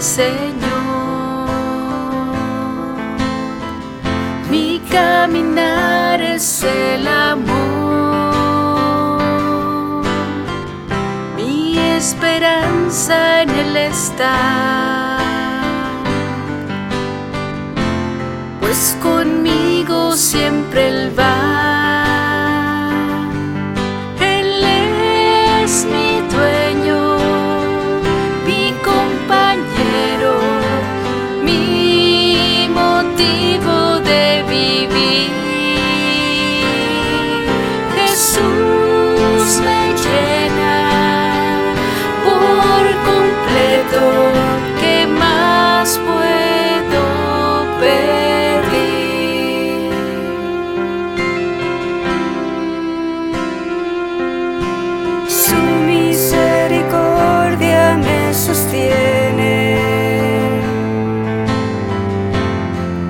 Señor. Mi caminar es el amor, mi esperanza en Él está. Pues conmigo siempre Él va. sostiene.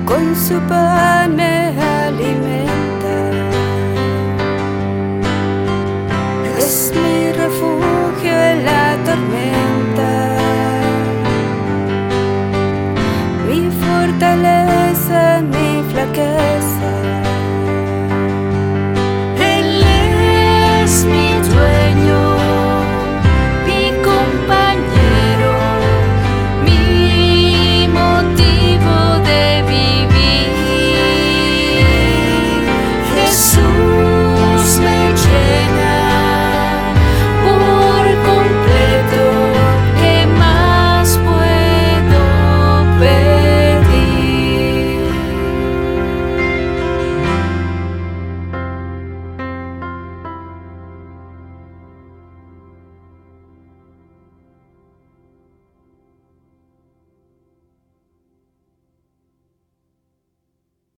Con su pan me alimenta. Es mi refugio en la tormenta. Mi fortaleza